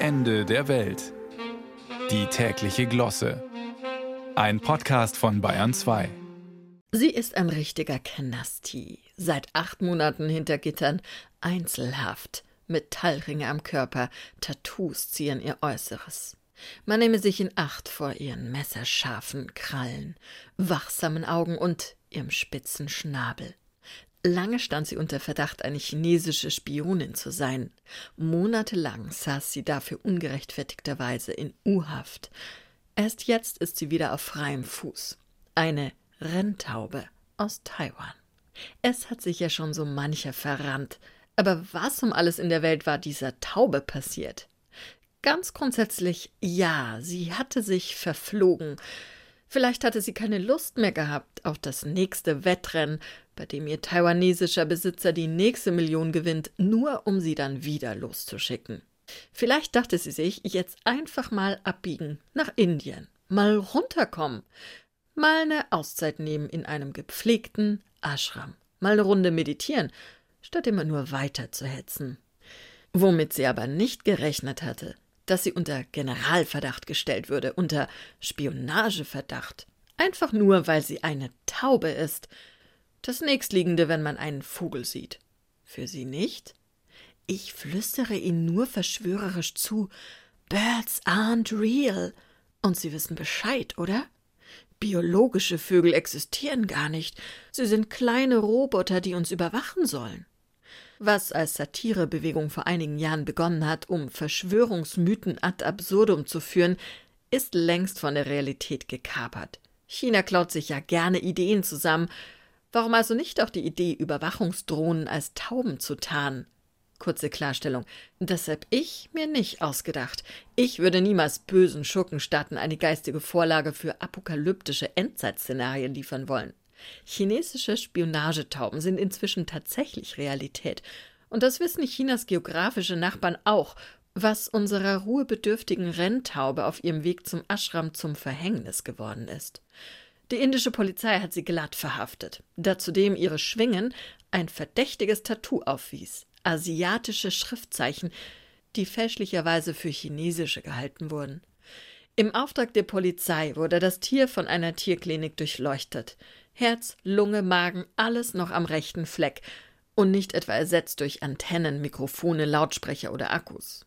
Ende der Welt. Die tägliche Glosse. Ein Podcast von Bayern 2. Sie ist ein richtiger Knasti. Seit acht Monaten hinter Gittern, einzelhaft. Metallringe am Körper, Tattoos zieren ihr Äußeres. Man nehme sich in Acht vor ihren messerscharfen Krallen, wachsamen Augen und ihrem spitzen Schnabel. Lange stand sie unter Verdacht, eine chinesische Spionin zu sein. Monatelang saß sie dafür ungerechtfertigterweise in U-Haft. Erst jetzt ist sie wieder auf freiem Fuß. Eine Renntaube aus Taiwan. Es hat sich ja schon so mancher verrannt. Aber was um alles in der Welt war dieser Taube passiert? Ganz grundsätzlich ja, sie hatte sich verflogen. Vielleicht hatte sie keine Lust mehr gehabt auf das nächste Wettrennen, bei dem ihr taiwanesischer Besitzer die nächste Million gewinnt, nur um sie dann wieder loszuschicken. Vielleicht dachte sie sich, jetzt einfach mal abbiegen nach Indien, mal runterkommen, mal eine Auszeit nehmen in einem gepflegten Ashram, mal eine Runde meditieren, statt immer nur weiter zu hetzen. Womit sie aber nicht gerechnet hatte, dass sie unter Generalverdacht gestellt würde, unter Spionageverdacht. Einfach nur, weil sie eine Taube ist. Das nächstliegende, wenn man einen Vogel sieht. Für sie nicht? Ich flüstere ihnen nur verschwörerisch zu. Birds aren't real. Und sie wissen Bescheid, oder? Biologische Vögel existieren gar nicht. Sie sind kleine Roboter, die uns überwachen sollen was als Satirebewegung vor einigen Jahren begonnen hat, um Verschwörungsmythen ad absurdum zu führen, ist längst von der Realität gekapert. China klaut sich ja gerne Ideen zusammen. Warum also nicht auch die Idee, Überwachungsdrohnen als Tauben zu tarnen? Kurze Klarstellung. Das hab ich mir nicht ausgedacht. Ich würde niemals bösen Schurkenstaaten eine geistige Vorlage für apokalyptische Endzeitszenarien liefern wollen. Chinesische Spionagetauben sind inzwischen tatsächlich Realität. Und das wissen Chinas geografische Nachbarn auch, was unserer ruhebedürftigen Renntaube auf ihrem Weg zum Ashram zum Verhängnis geworden ist. Die indische Polizei hat sie glatt verhaftet, da zudem ihre Schwingen ein verdächtiges Tattoo aufwies, asiatische Schriftzeichen, die fälschlicherweise für chinesische gehalten wurden. Im Auftrag der Polizei wurde das Tier von einer Tierklinik durchleuchtet. Herz, Lunge, Magen, alles noch am rechten Fleck und nicht etwa ersetzt durch Antennen, Mikrofone, Lautsprecher oder Akkus.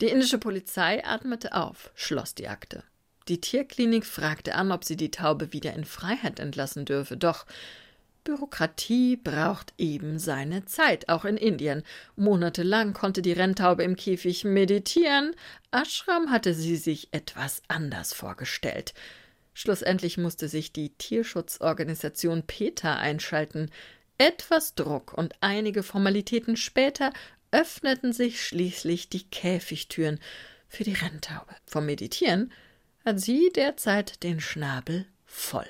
Die indische Polizei atmete auf, schloss die Akte. Die Tierklinik fragte an, ob sie die Taube wieder in Freiheit entlassen dürfe, doch Bürokratie braucht eben seine Zeit, auch in Indien. Monatelang konnte die Renntaube im Käfig meditieren. Ashram hatte sie sich etwas anders vorgestellt. Schlussendlich musste sich die Tierschutzorganisation PETA einschalten. Etwas Druck und einige Formalitäten später öffneten sich schließlich die Käfigtüren für die Renntaube. Vom Meditieren hat sie derzeit den Schnabel voll.